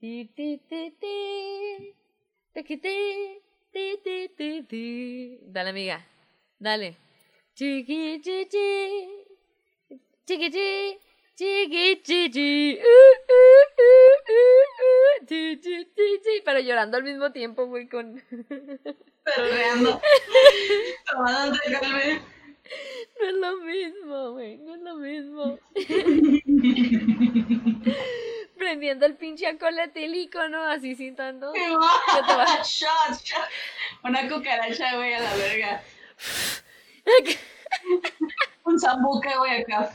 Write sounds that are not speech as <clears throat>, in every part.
Ti, ti, ti, ti. Tiqui, ti, ti, ti, ti. Dale, amiga. Dale. Chiqui, chi, chi. Chiqui, chi. Chiqui, chi, chi. Uh, uh, uh, uh, uh. Chi, chi, chi, chi. Pero llorando al mismo tiempo, güey, con... <laughs> Perreando. Tomándote calme. No es lo mismo, güey, no es lo mismo. <laughs> Prendiendo el pinche alcohol etílico, ¿no? Así cintando. ¡Qué ¿Qué te <laughs> va? Shot, shot. Una cucaracha, güey, a la verga. <laughs> Un zambuca, güey, acá.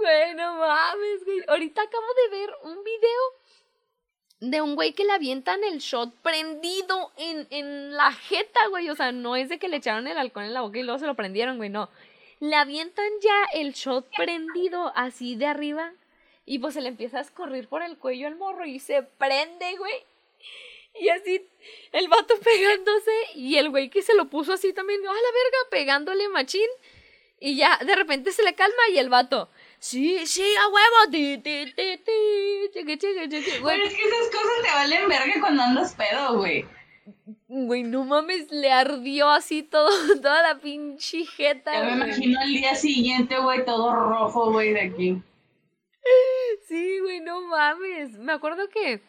Güey, no mames, güey. Ahorita acabo de ver un video de un güey que le avientan el shot prendido en, en la jeta, güey. O sea, no es de que le echaron el alcohol en la boca y luego se lo prendieron, güey, no. Le avientan ya el shot prendido así de arriba y pues se le empieza a escurrir por el cuello al morro y se prende, güey. Y así el vato <laughs> pegándose y el güey que se lo puso así también, a la verga, pegándole machín. Y ya de repente se le calma y el vato, sí, sí, a huevo, ti, ti, ti, ti, chiqui, chiqui, chiqui, güey. Güey, es que esas cosas te valen verga cuando andas pedo, güey. Güey, no mames, le ardió así todo, <laughs> toda la pinche jeta, Ya me imagino el día siguiente, güey, todo rojo, güey, de aquí. Sí, güey, no mames. Me acuerdo que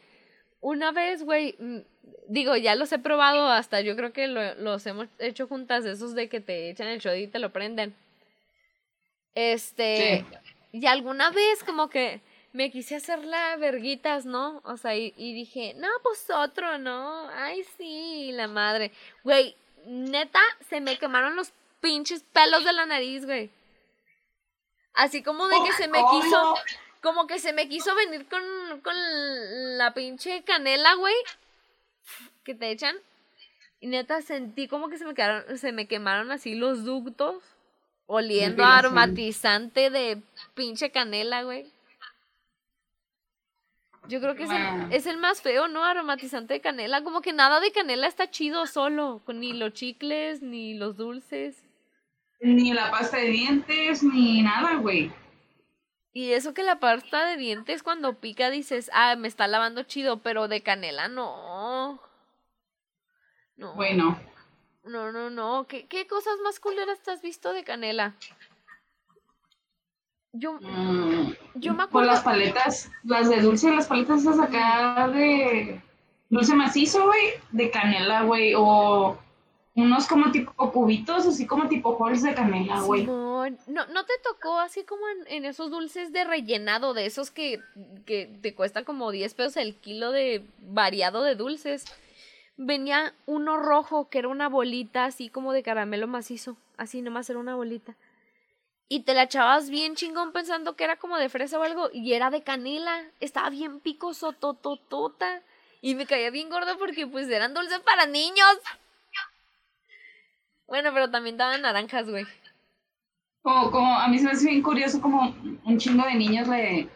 una vez, güey, mm, digo, ya los he probado hasta, yo creo que lo- los hemos hecho juntas, esos de que te echan el shot y te lo prenden. Este, y alguna vez como que me quise hacer la verguitas, ¿no? O sea, y, y dije, no, pues otro, ¿no? Ay, sí, la madre. Güey, neta, se me quemaron los pinches pelos de la nariz, güey. Así como de que se me quiso, como que se me quiso venir con, con la pinche canela, güey, que te echan. Y neta sentí como que se me quedaron, se me quemaron así los ductos, oliendo a aromatizante de pinche canela, güey. Yo creo que es Wow. el, es el más feo, ¿no? Aromatizante de canela. Como que nada de canela está chido solo. Con ni los chicles, ni los dulces. Ni la pasta de dientes, ni nada, güey. Y eso que la pasta de dientes cuando pica dices, ah, me está lavando chido, pero de canela no. No. Bueno, No, no, no. ¿Qué, qué cosas más culeras te has visto de canela? Yo, mm, yo me por acuerdo. las paletas, las de dulce, las paletas esas acá de dulce macizo, güey, de canela, güey, o unos como tipo cubitos, así como tipo halls de canela, güey. No, ¿no te tocó así como en, en esos dulces de rellenado, de esos que, que te cuesta como 10 pesos el kilo de variado de dulces? Venía uno rojo que era una bolita así como de caramelo macizo, así nomás era una bolita. Y te la echabas bien chingón pensando que era como de fresa o algo y era de canela, estaba bien picoso, tototota. Y me caía bien gordo porque pues eran dulces para niños. Bueno, pero también daban naranjas, güey. Como, como, a mí se me hace bien curioso como un chingo de niños le,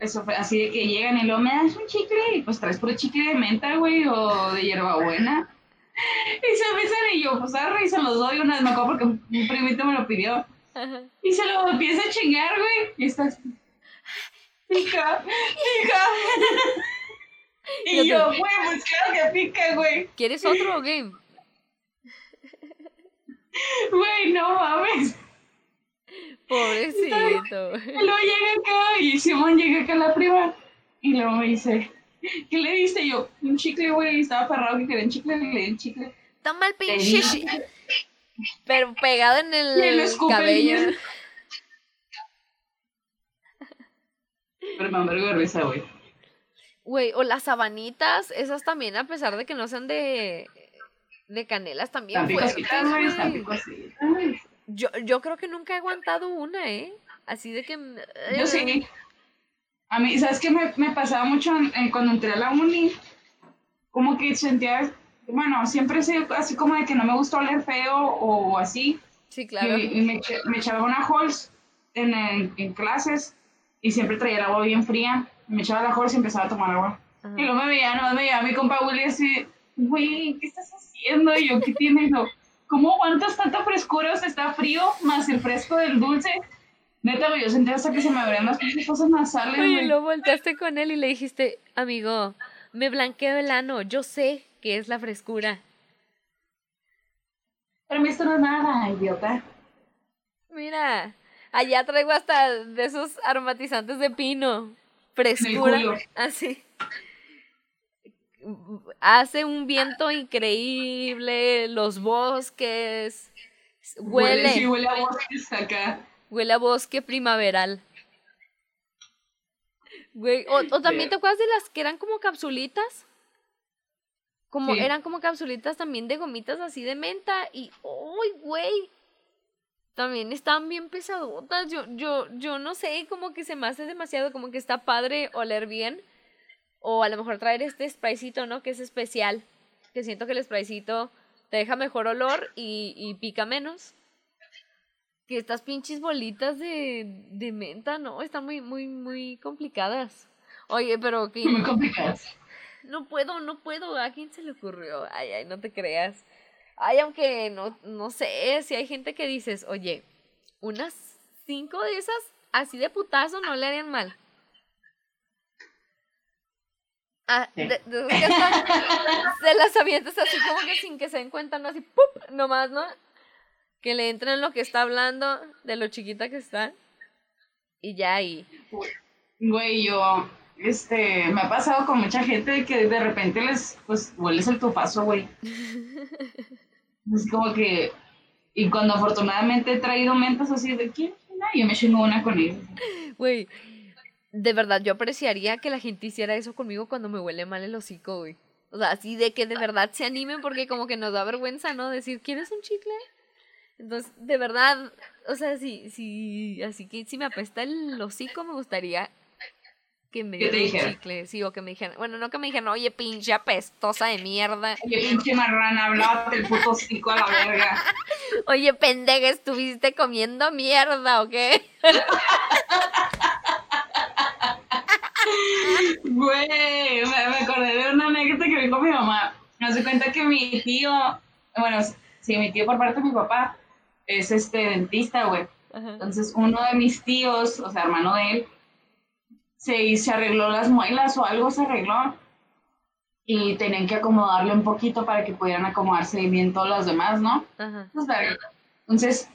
ofre- así de que llegan y luego me das un chicle y pues traes puro chicle de menta, güey, o de hierbabuena. <laughs> Y se besan y yo, pues arre, y se los doy una vez, me acuerdo porque un primito me lo pidió. Ajá. Y se lo empieza a chingar, güey. Y estás. Pica, pica. Yo <laughs> Y yo, te- güey, pues claro que pica, güey. ¿Quieres otro game? Güey, no mames. Pobrecito. Y luego llega acá y Simón llega acá a la prima. Y luego me dice, ¿qué le diste? Yo, un chicle, güey. Estaba aferrado que quería un chicle le di un chicle. Toma el pinche. Pero pegado en el cabello. Pero me amargo de risa, güey. Güey, o las sabanitas, esas también, a pesar de que no sean de. de canelas, también picositas, güey. Güey. Yo, yo creo que nunca he aguantado una, ¿eh? Así de que. Yo sí. A mí, ¿sabes qué me, me pasaba mucho cuando entré a la uni? Como que sentía, bueno, siempre sé así como de que no me gusta oler feo o así. Sí, claro. Y, y me, me echaba una Halls en, en, en clases y siempre traía el agua bien fría. Me echaba la Halls y empezaba a tomar agua. Ajá. Y luego me veía, no, me veía mi compa Willy así, güey, ¿qué estás haciendo? Y yo, ¿qué tienes? Y ¿Cómo aguantas tanta frescura? O sea, está frío, más el fresco del dulce. Neta, güey, yo sentí hasta que se me abrían las cosas nasales, Oye, güey. lo volteaste con él y le dijiste, amigo, me blanqueo el ano, yo sé que es la frescura. Pero mí esto no es nada, idiota. Mira, allá traigo hasta de esos aromatizantes de pino. Frescura. Así. Hace un viento increíble, los bosques. Huele, Sí, huele a bosques acá. huele a bosque primaveral. Güey, o, o también te acuerdas de las que eran como capsulitas? Como Sí. eran como capsulitas también de gomitas así de menta y ¡ay, güey! También estaban bien pesadotas. Yo yo yo no sé, como que se me hace demasiado como que está padre oler bien o a lo mejor traer este spraycito, ¿no? Que es especial. Que siento que el spraycito te deja mejor olor y, y pica menos. Que estas pinches bolitas de, de menta, no, están muy, muy, muy complicadas. Oye, pero que Muy complicadas. no puedo, no puedo. ¿A quién se le ocurrió? Ay, ay, no te creas. Ay, aunque no, no sé, si hay gente que dices, oye, unas cinco de esas así de putazo no le harían mal. Ah, Sí. de, de esas que están- se las avientas así como que sin que se den cuenta, ¿no? Así, ¡pup! Nomás, ¿no? Que le entren lo que está hablando, de lo chiquita que está. Y ya ahí. Güey, yo, este, me ha pasado con mucha gente que de repente les, pues, hueles el tufazo, güey. <laughs> Es como que, y cuando afortunadamente he traído mentas así de, ¿quién? No, yo me chingo una con ellos. Güey, de verdad, yo apreciaría que la gente hiciera eso conmigo cuando me huele mal el hocico, güey. O sea, así de que de verdad se animen porque como que nos da vergüenza, ¿no? Decir, ¿quieres un chicle? Entonces, de verdad, o sea, sí, sí, así que si me apesta el hocico, me gustaría que me dieran un chicle, sí, o que me dijeran, bueno, no que me dijeran, oye, pinche apestosa de mierda, Oye, pinche marrana, hablate el puto hocico a la verga. <laughs> oye, pendeja, estuviste comiendo mierda, ¿o qué? <laughs> Güey, me, me acordé de una anécdota que vi con mi Me hace cuenta que mi tío, bueno, sí, mi tío por parte de mi papá es este dentista, güey. Entonces, uno de mis tíos, o sea, hermano de él, se, se arregló las muelas o algo se arregló. Y tenían que acomodarle un poquito para que pudieran acomodarse bien todos los demás, ¿no? Ajá. Pues. Entonces,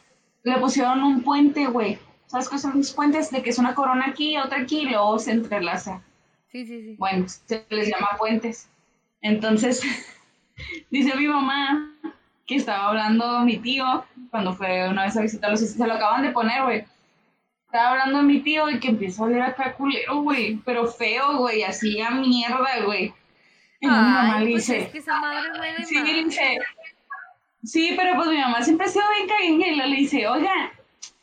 le pusieron un puente, güey. ¿Sabes qué son los puentes? De que es una corona aquí, otra aquí, y luego se entrelaza. Sí, sí, sí. Bueno, se les llama puentes. Entonces, <laughs> <laughs> dice mi mamá que estaba hablando mi tío cuando fue una vez a visitarlos, se lo acaban de poner, güey. Estaba hablando mi tío y que empieza a oler acá culero, güey, pero feo, güey, así a mierda, güey. Y mi mamá le pues dice, es que esa madre huele sí, mal. dice, sí, pero pues mi mamá siempre ha sido bien caguenga y le dice, oiga,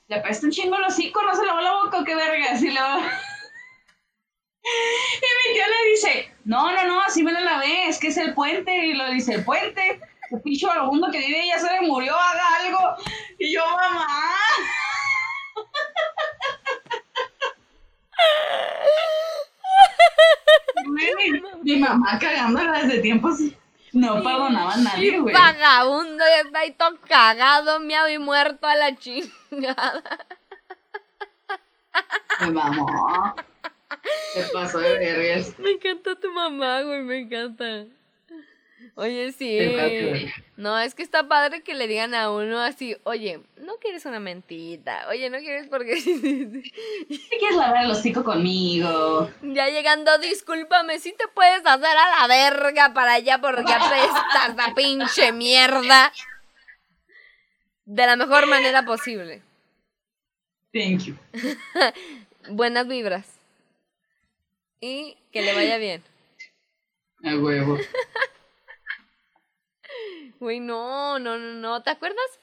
le apesta un chingo el hocico, no se lavó la boca, qué verga, así lo... Y mi tío le dice, no, no, no, así me lo lavé, es que es el puente. Y lo dice, el puente, el pinche vagabundo que vive ya se le murió, haga algo. Y yo, mamá. Mi mamá cagándola desde tiempos no perdonaba a nadie, güey. vagabundo, todo cagado, miado y muerto a la chingada. Mi mamá. Se pasó de vergas. Me encanta tu mamá, güey, me encanta. Oye, sí. No, es que está padre que le digan a uno así, oye, no quieres una mentita, oye, no quieres porque... <laughs> ¿Te quieres lavar el hocico conmigo? ya llegando, discúlpame, si te puedes hacer a la verga para allá porque apestas la pinche mierda. De la mejor manera posible. Thank you. <laughs> Buenas vibras. Y que le vaya bien. <laughs> A huevo. Güey, no, no, no, no. ¿Te acuerdas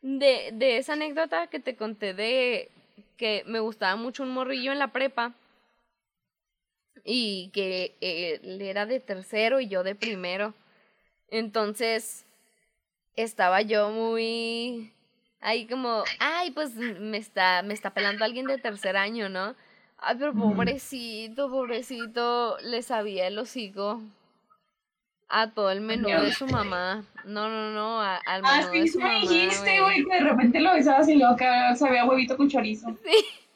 de, de esa anécdota que te conté de que me gustaba mucho un morrillo en la prepa? Y que eh, él era de tercero y yo de primero. Entonces, estaba yo muy ahí como, ay, pues me está, me está pelando alguien de tercer año, ¿no? Ay, pero pobrecito, pobrecito, le sabía el hocico. a todo el menú de su mamá. No, no, no, a- al menú Ah, de sí, su me mamá. dijiste, güey. que de repente lo besabas y luego que sabía huevito con chorizo. <laughs>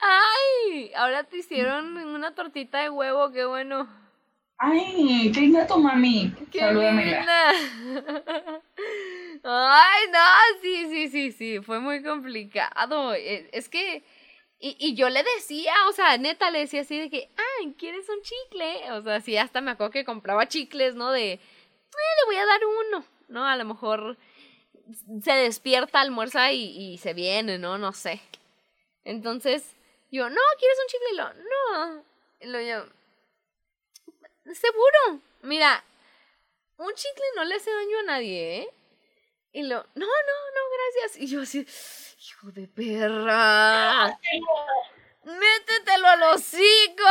¡Ay! Ahora te hicieron una tortita de huevo, qué bueno. Ay, qué linda tu mami. ¡Qué Salúdamela. linda! <laughs> Ay, no, sí, sí, sí, sí, fue muy complicado. E- Es que, y, y yo le decía, o sea, neta, le decía así de que, ay, ¿quieres un chicle? O sea, sí, hasta me acuerdo que compraba chicles, ¿no? De, "Eh, le voy a dar uno, ¿no? A lo mejor se despierta, almuerza y, se viene, ¿no? No sé. Entonces, yo, no, ¿quieres un chicle? Y lo, no. Lo yo, seguro. Mira, un chicle no le hace daño a nadie, ¿eh? Y lo, no, no, no, gracias. Y yo así, hijo de perra. Métetelo al hocico.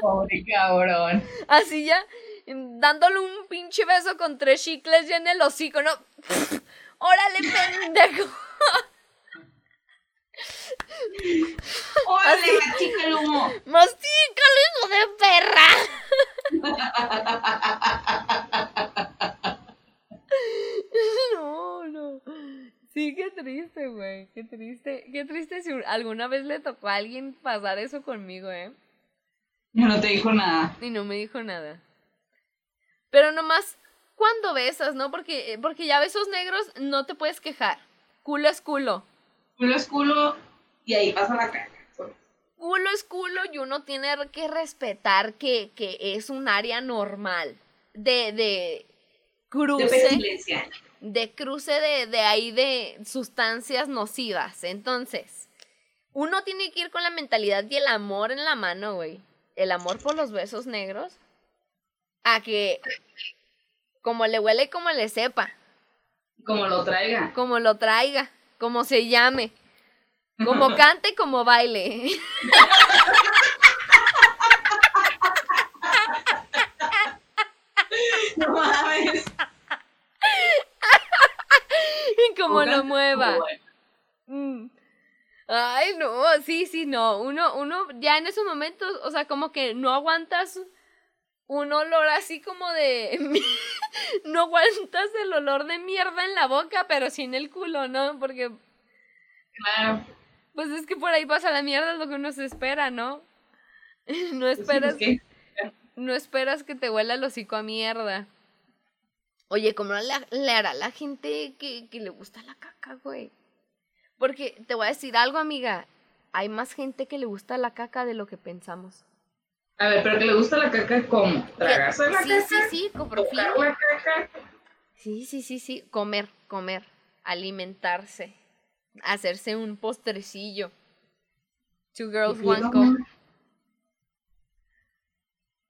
Pobre cabrón. Así ya, dándole un pinche beso con tres chicles ya en el hocico, ¿no? Órale, pendejo. ¡Órale, la chica el humo! Mastícalo, hijo de perra. <laughs> <laughs> No, no. Sí, qué triste, güey. Qué triste. Qué triste si alguna vez le tocó a alguien pasar eso conmigo, ¿eh? No te dijo nada. Y no me dijo nada. Pero nomás cuando besas, ¿no? Porque, porque ya besos negros no te puedes quejar. Culo es culo. Culo es culo y ahí pasa la caca. Culo es culo y uno tiene que respetar que, que es un área normal. De, de De cruce. pestilencia. De cruce de, de ahí de sustancias nocivas. Entonces, uno tiene que ir con la mentalidad y el amor en la mano, güey. El amor por los besos negros. A que como le huele como le sepa, Como lo traiga. como lo traiga, como se llame, como <laughs> cante, como baile. <laughs> No mames. Y como lo mueva. Mm. Ay, no, sí, sí, no. Uno, uno ya en esos momentos, o sea, como que no aguantas un olor así como de. <laughs> no aguantas el olor de mierda en la boca, pero sí en el culo, ¿no? Porque, Claro. pues es que por ahí pasa la mierda, es lo que uno se espera, ¿no? <laughs> No Pues sí, esperas, pues, ¿qué? no esperas que te huela el hocico a mierda. Oye, ¿cómo le, hará la gente que, que le gusta la caca, güey? Porque te voy a decir algo, amiga. Hay más gente que le gusta la caca de lo que pensamos. A ver, pero que le gusta la caca, ¿cómo? ¿Tragarse la sí, caca? sí, sí. ¿Tocar la caca? Sí, sí, sí, sí. Comer, comer. Alimentarse. Hacerse un postrecillo. Two girls, one cup.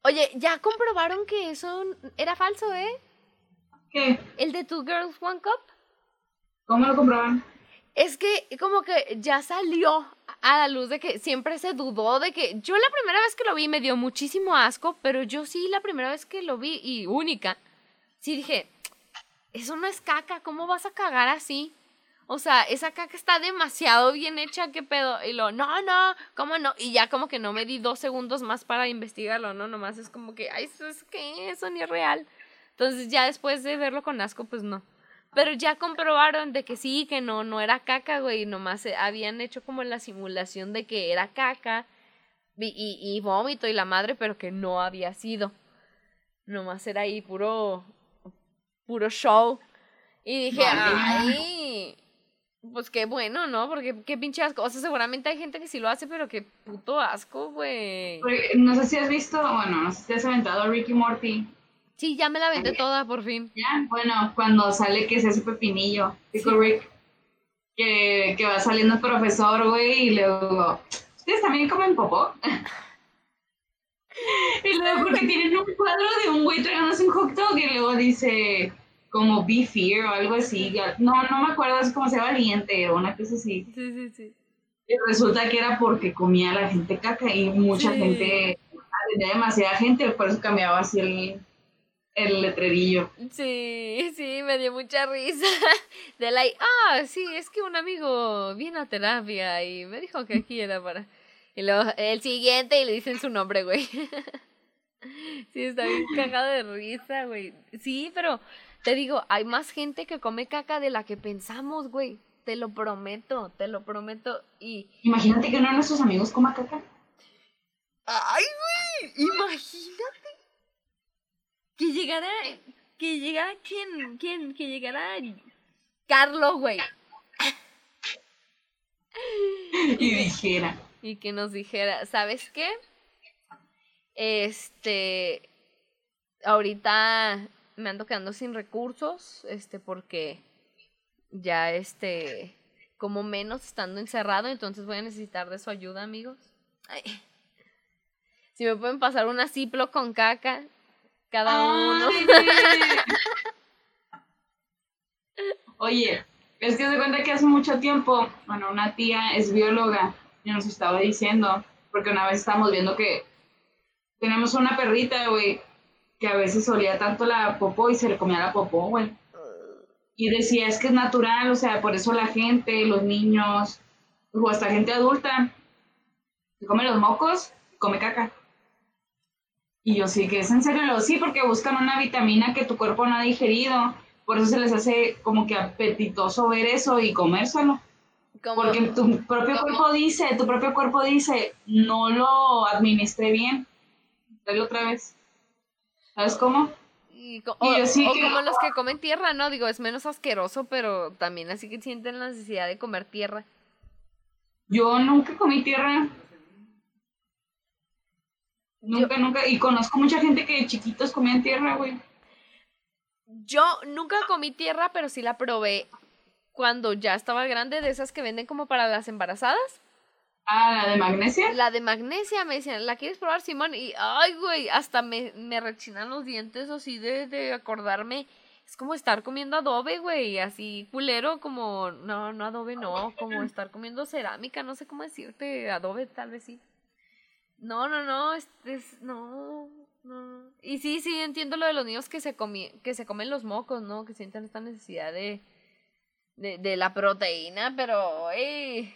Oye, ya comprobaron que eso era falso, ¿eh? ¿Qué? El de Two Girls, One Cup. ¿Cómo lo comproban? Es que como que ya salió a la luz de que siempre se dudó de que yo la primera vez que lo vi me dio muchísimo asco, pero yo sí la primera vez que lo vi y única, sí dije, eso no es caca, ¿cómo vas a cagar así? O sea, esa caca está demasiado bien hecha, ¿qué pedo? Y lo, no, no, ¿cómo no? Y ya como que no me di dos segundos más para investigarlo, ¿no? Nomás es como que, ay, eso es que eso ni es real. Entonces ya después de verlo con asco, pues no. Pero ya comprobaron de que sí, que no, no era caca, güey. Nomás eh, habían hecho como la simulación de que era caca y, y, y vómito y la madre, pero que no había sido. Nomás era ahí puro, puro show. Y dije, ay, pues qué bueno, ¿no? Porque qué pinche asco. O sea, seguramente hay gente que sí lo hace, pero qué puto asco, güey. No sé si has visto, bueno, no sé si has aventado Ricky Morty. Sí, ya me la vendé toda por fin. Ya, bueno, cuando sale que se hace pepinillo, Pico Rick, que, que va saliendo el profesor, güey, y luego, ¿ustedes también comen popó? <laughs> y luego porque tienen un cuadro de un güey tragándose un hot dog y luego dice como be fear o algo así. No, no me acuerdo, es como sea valiente o una cosa así. Sí, sí, sí. Y resulta que era porque comía la gente caca y mucha Sí. gente, había demasiada gente, por eso cambiaba así el, el letrerillo. Sí, sí, me dio mucha risa. <laughs> De la, ah, sí, es que un amigo vino a terapia y me dijo que aquí era para... Y luego el siguiente y le dicen su nombre, güey. <laughs> Sí, está bien cagado de risa, güey. Sí, pero te digo, hay más gente que come caca de la que pensamos, güey. Te lo prometo, te lo prometo. Y. Imagínate que uno de nuestros amigos coma caca. ¡Ay, güey! Imagínate. Que llegara. Que llegara. ¿Quién? ¿Quién? Que llegara. Carlos, güey. Y dijera. Y que nos dijera, ¿sabes qué? Este. Ahorita me ando quedando sin recursos. Este, porque. Ya este. Como menos estando encerrado. Entonces voy a necesitar de su ayuda, amigos. Ay. Si me pueden pasar una ciplo con caca. Cada uno. <laughs> Oye, es que se cuenta que hace mucho tiempo, bueno, una tía es bióloga y nos estaba diciendo, porque una vez estábamos viendo que tenemos una perrita, güey, que a veces olía tanto la popó y se le comía la popó, güey. Y decía, es que es natural, o sea, por eso la gente, los niños, o hasta gente adulta, se come los mocos, come caca. Y yo sí que es en serio, Lo- sí, porque buscan una vitamina que tu cuerpo no ha digerido. Por eso se les hace como que apetitoso ver eso y comérselo. Como, Porque tu propio cuerpo dice, tu propio cuerpo dice, no lo administré bien. Dale otra vez. ¿Sabes cómo? y yo sí o que- como los que comen tierra, ¿no? Digo, es menos asqueroso, pero también así que sienten la necesidad de comer tierra. Yo nunca comí tierra. Nunca, nunca. Y conozco mucha gente que de chiquitos comían tierra, güey. Yo nunca comí tierra, pero sí la probé cuando ya estaba grande, de esas que venden como para las embarazadas. Ah, la de magnesia. La de magnesia, me decían, ¿la quieres probar, Simón? Y, ay, güey, hasta me, me rechinan los dientes así de, de acordarme. Es como estar comiendo adobe, güey, así culero, como, no, no adobe, no, como estar comiendo cerámica, no sé cómo decirte, adobe tal vez sí. No, no, no, es, es- no, no. Y sí, sí, entiendo lo de los niños que se, comi que se comen los mocos, ¿no? Que sienten esta necesidad de, de, de la proteína, pero, eh,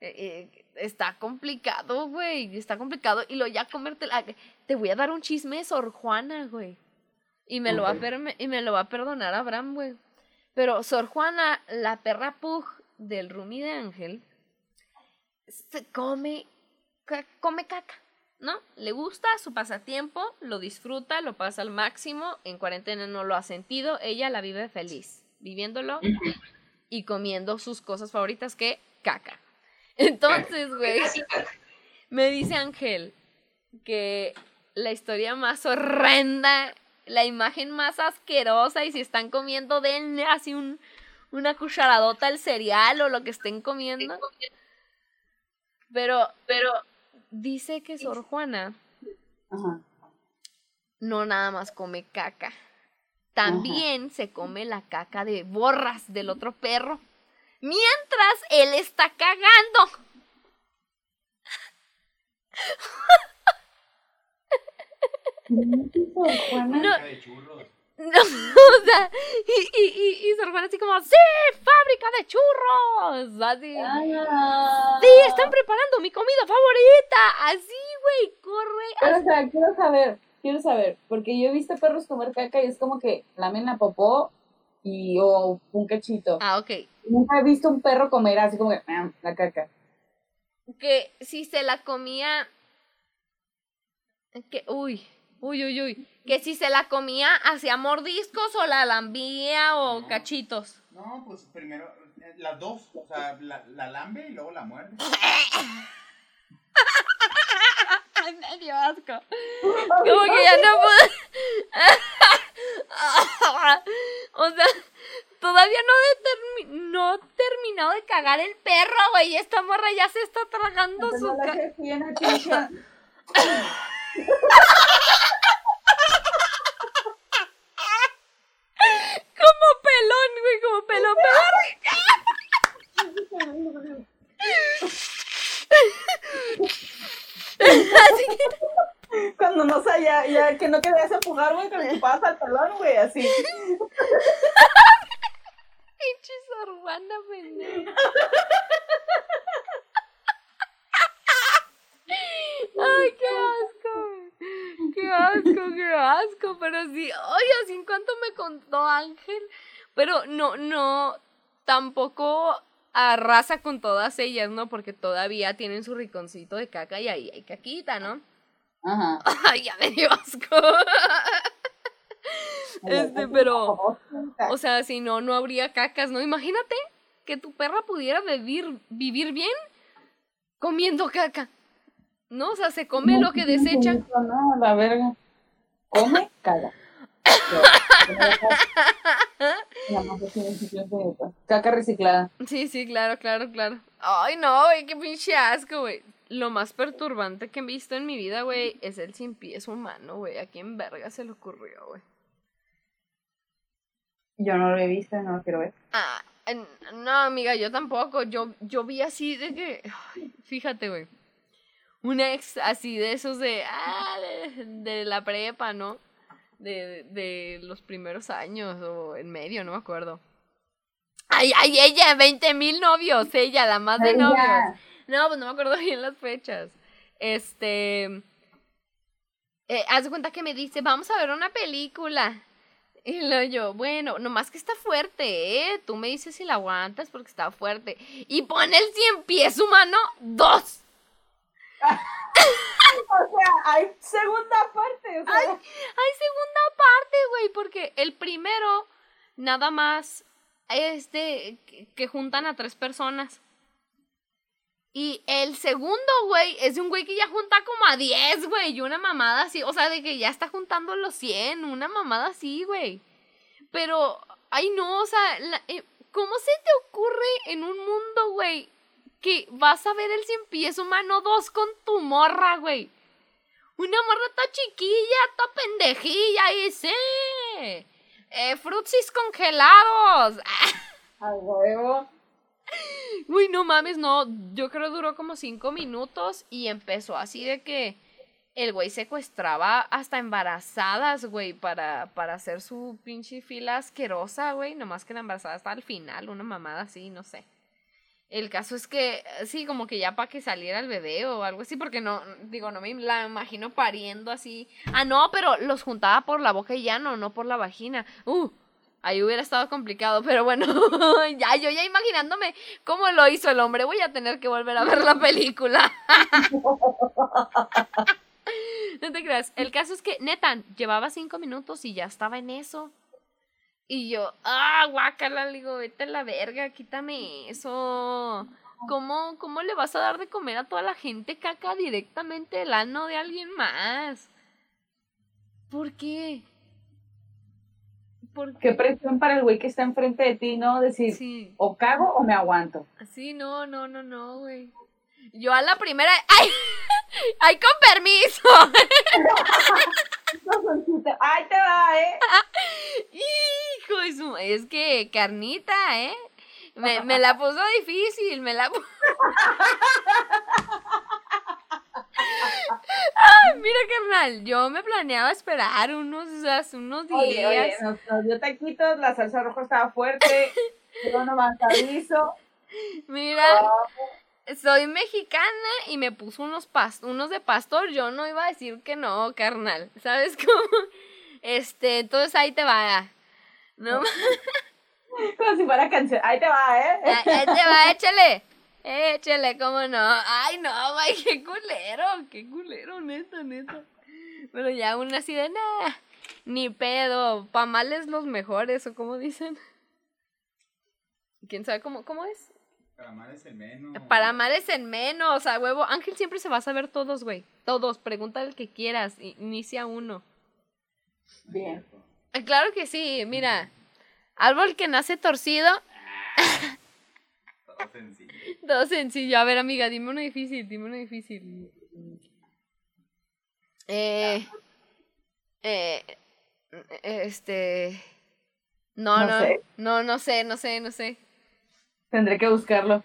eh, está complicado, güey, está complicado. Y lo ya comerte, la- te voy a dar un chisme de Sor Juana, güey. Y me, lo va a y me lo va a perdonar Abraham, güey. Pero Sor Juana, la perra pug del Rumi de Ángel, se come, come caca, ¿no? Le gusta su pasatiempo, lo disfruta, lo pasa al máximo. En cuarentena no lo ha sentido, ella la vive feliz, viviéndolo y comiendo sus cosas favoritas que caca. <laughs> Entonces, güey, me dice Ángel que la historia más horrenda, la imagen más asquerosa y si están comiendo denle así un, una cucharadota al cereal o lo que estén comiendo. Pero, pero dice que Sor Juana Ajá. no nada más come caca. También se come la caca de borras del otro perro. Mientras él está cagando. No, de churros. no, <laughs> o sea, y, y, y, y Sor Juana así como, ¡Sí, fábrica de churros! Así. Sí, están preparando mi comida favorita. Así, güey, corre. Pero, o sea, quiero saber, quiero saber, porque yo he visto perros comer caca y es como que lamen la popó y o un cachito. Ah, ok. Nunca he visto un perro comer así como que "Ah, la caca. que si se la comía que uy uy uy uy. Que si se la comía hacía mordiscos o la lambía o No. cachitos. No, pues primero, eh, las dos, o sea, la, la lambe y luego la muerde. <laughs> Ay, me dio asco. Como que ya no puedo <laughs> o sea todavía no he termi- no he terminado de cagar el perro güey. Esta morra ya se está tragando Entonces, su no <laughs> la ca- haces bien a Tisha. como pelón güey como pelón pelón así que Cuando no sé, que no querías empujar, güey, que le chupabas al pelón, güey, así. <laughs> Pinche sorbana, pendejo. Ay, qué asco. Qué asco, qué asco. Pero sí, oye, así en cuanto me contó Ángel. Pero no, no, tampoco arrasa con todas ellas, ¿no? Porque todavía tienen su riconcito de caca y ahí hay caquita, ¿no? Ajá. <laughs> Ay, ya me dio asco. Este, pero, o sea, si no, no habría cacas, ¿no? Imagínate que tu perra pudiera vivir, vivir bien comiendo caca. ¿No? O sea, se come lo que desecha. No, la verga. Come, caga. <laughs> Caca reciclada. Sí, sí, claro, claro, claro. Ay, no, güey, qué pinche asco, güey. Lo más perturbante que he visto en mi vida, güey, es el sin pies humano, güey. ¿A quién verga se le ocurrió, güey? Yo no lo he visto, no lo quiero ver. Ah, no, amiga, yo tampoco. Yo, yo vi así de que. fíjate, güey. Un ex así de esos de. Ah, de, de la prepa, ¿no? De, de los primeros años o en medio, no me acuerdo. Ay, ay, ella, 20 mil novios, ella, la más de novios. No, pues no me acuerdo <laughs> bien las fechas. Este. Eh, haz de cuenta que me dice, vamos a ver una película. Y lo yo, bueno, nomás que está fuerte, ¿eh? Tú me dices si la aguantas porque está fuerte. Y pone el cien pies humano, dos. <laughs> O sea, hay segunda parte. O sea, Ay, hay segunda parte, güey, porque el primero, nada más, es de que- que juntan a tres personas. Y el segundo, güey, es un güey que ya junta como a 10, güey, y una mamada así, o sea, de que ya está juntando los 100, una mamada así, güey. Pero, ay no, o sea, la- eh, ¿cómo se te ocurre en un mundo, güey, que vas a ver el cien pies humano 2 con tu morra, güey? Una morra está chiquilla, está pendejilla, y sí. Eh, congelados. <laughs> a huevo. Uy, no mames, no. Yo creo duró como cinco minutos y empezó así de que el güey secuestraba hasta embarazadas, güey, para, para hacer su pinche fila asquerosa, güey. Nomás que la embarazada hasta al final, una mamada así, no sé. El caso es que, sí, como que ya para que saliera el bebé o algo así, porque no, digo, no me la imagino pariendo así. Ah, no, pero los juntaba por la boca y ya no, no por la vagina. Uh, ahí hubiera estado complicado, pero bueno, <laughs> ya, yo ya imaginándome cómo lo hizo el hombre, voy a tener que volver a ver la película. <laughs> no te creas, el caso es que, neta, llevaba cinco minutos y ya estaba en eso. Y yo, ah, guácala, le digo, vete a la verga, quítame eso. ¿Cómo, ¿Cómo le vas a dar de comer a toda la gente caca directamente el ano de alguien más? ¿Por qué? ¿Por Qué presión para el güey que está enfrente de ti, ¿no? Decir, Sí. o cago o me aguanto. Sí, no, no, no, no, güey. Yo a la primera. ¡Ay! <laughs> ¡Ay, con permiso! <laughs> Ay, te va, ¿eh? <laughs> Hijo de su. Es que, carnita, ¿eh? Me, me la puso difícil, me la puso. Ay, <laughs> mira, carnal, yo me planeaba esperar unos, unos días. Oye, oye, nos, nos dio taquitos, la salsa roja estaba fuerte, <laughs> yo nomás aviso. Mira, soy mexicana y me puso unos, unos de pastor. Yo no iba a decir que no, carnal. ¿Sabes <laughs> cómo? Este, entonces ahí te va. No, Como si fuera canción. Ahí te va, ¿eh? ahí ahí te va, échale. Échale, cómo no. Ay, no, güey, qué culero, qué culero, neta, neta. Pero ya aún así de nada. Ni pedo. Pa' males los mejores, o como dicen. ¿Quién sabe cómo, cómo es? Para amar es el menos. Para amar es en menos, a huevo. Ángel siempre se va a saber todos, güey. Todos. Pregunta el que quieras. Inicia uno. Bien. Eh, Claro que sí, mira. Árbol que nace torcido. Todo sencillo. Todo sencillo. A ver, amiga, dime uno difícil, dime uno difícil. Eh. Eh. Este. No, No no. sé. No, no sé, no sé, no sé. Tendré que buscarlo.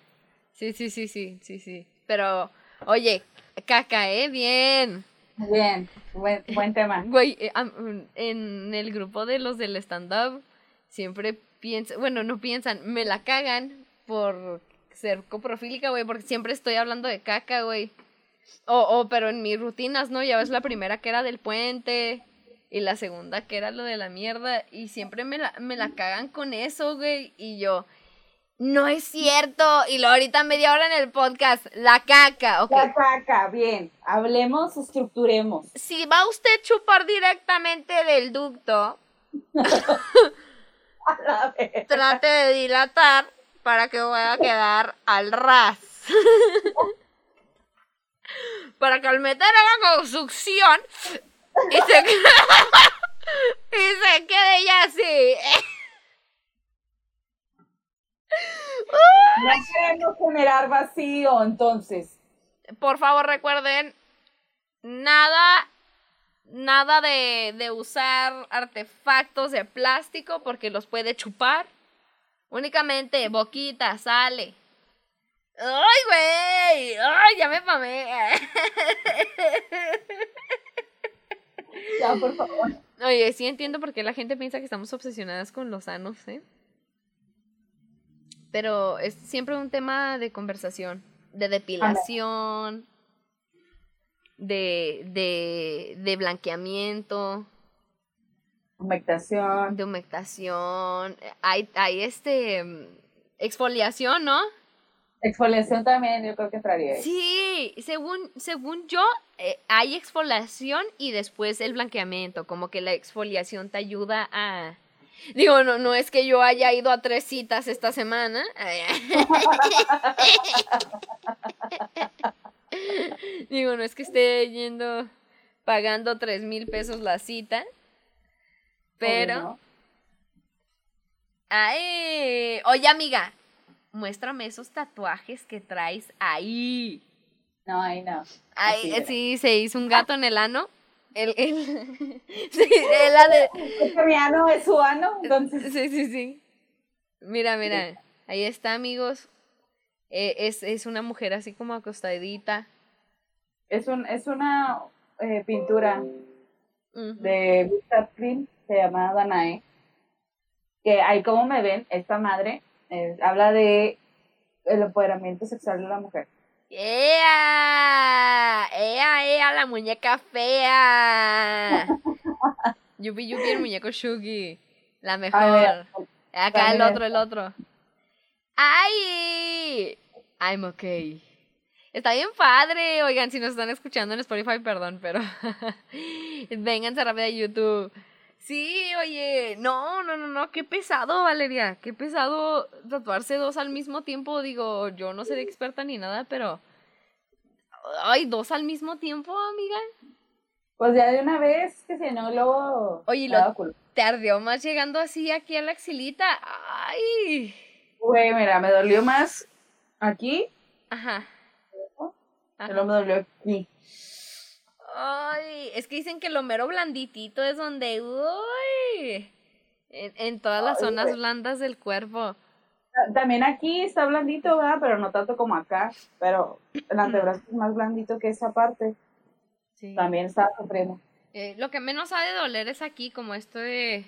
Sí, sí, sí, sí, sí, sí. Pero, oye, caca, ¿eh? Bien. Bien, buen, buen tema. <laughs> Güey, eh, en el grupo de los del stand-up siempre piensan, bueno, no piensan, me la cagan por ser coprofílica, güey, porque siempre estoy hablando de caca, güey. O, o, pero en mis rutinas, ¿no? Ya ves la primera que era del puente y la segunda que era lo de la mierda y siempre me la, me la cagan con eso, güey. Y yo, no es cierto. Y luego ahorita media hora en el podcast, la caca, ok. La caca, bien. Hablemos, estructuremos. Si va usted a chupar directamente del ducto, <laughs> A la vez. trate de dilatar para que pueda quedar al ras. <laughs> para que al meter a la construcción y se, <laughs> y se quede ya así. No queremos generar vacío, entonces. Por favor recuerden, nada, nada de, de usar artefactos de plástico porque los puede chupar. Únicamente boquita, sale. ¡Ay, güey! ¡Ay, ya me pamé! Ya, por favor. Oye, sí entiendo por qué la gente piensa que estamos obsesionadas con los sanos, ¿eh? Pero es siempre un tema de conversación, de depilación, de, de, de blanqueamiento, Humectación. de humectación. Hay, hay este exfoliación, ¿no? Exfoliación también, yo creo que entraría. ahí. Sí, según, según yo, eh, hay exfoliación y después el blanqueamiento, como que la exfoliación te ayuda a... Digo, no, no es que yo haya ido a tres citas esta semana. <laughs> Digo, no es que esté yendo pagando tres mil pesos la cita. Pero... Obvio, ¿no? Ay, oye amiga, muéstrame esos tatuajes que traes ahí. No, ahí no. Ay, Así sí, se hizo un gato en el ano. El, el- <laughs> sí, es la de... Porque mi ano es su ano, entonces. Sí, sí, sí. Mira, mira, ahí está, amigos. Eh, es, es una mujer así como acostadita. Es, un, es una eh, pintura de Gustav Klimt, se llama Danae. Que ahí como me ven, esta madre eh, habla de el empoderamiento sexual de la mujer. ¡Ea! ¡Ea, ea, la muñeca fea! <laughs> Yupi, yupi, el muñeco Shugi. La mejor. ver, Acá el otro, el otro. ¡Ay! I'm okay. Está bien padre. Oigan, si nos están escuchando en Spotify, perdón, pero. <laughs> Vénganse rápido a YouTube. Sí, oye. No, no, no, no. Qué pesado, Valeria. Qué pesado tatuarse dos al mismo tiempo. Digo, yo no seré experta ni nada, pero. Ay, dos al mismo tiempo, amiga. pues ya de una vez, que si no, luego. Oye, lo-. Te ardió más llegando así aquí a la axilita. Ay. Güey, mira, me dolió más aquí, Ajá. no me dolió aquí. Ay, es que dicen que lo mero blanditito es donde, uy, en, en todas las Ay, zonas blandas del cuerpo. Ta- También aquí está blandito, ¿verdad? Pero no tanto como acá. Pero el antebrazo es más blandito que esa parte. Sí. También está sufriendo. Eh, lo que menos ha de doler es aquí, como esto de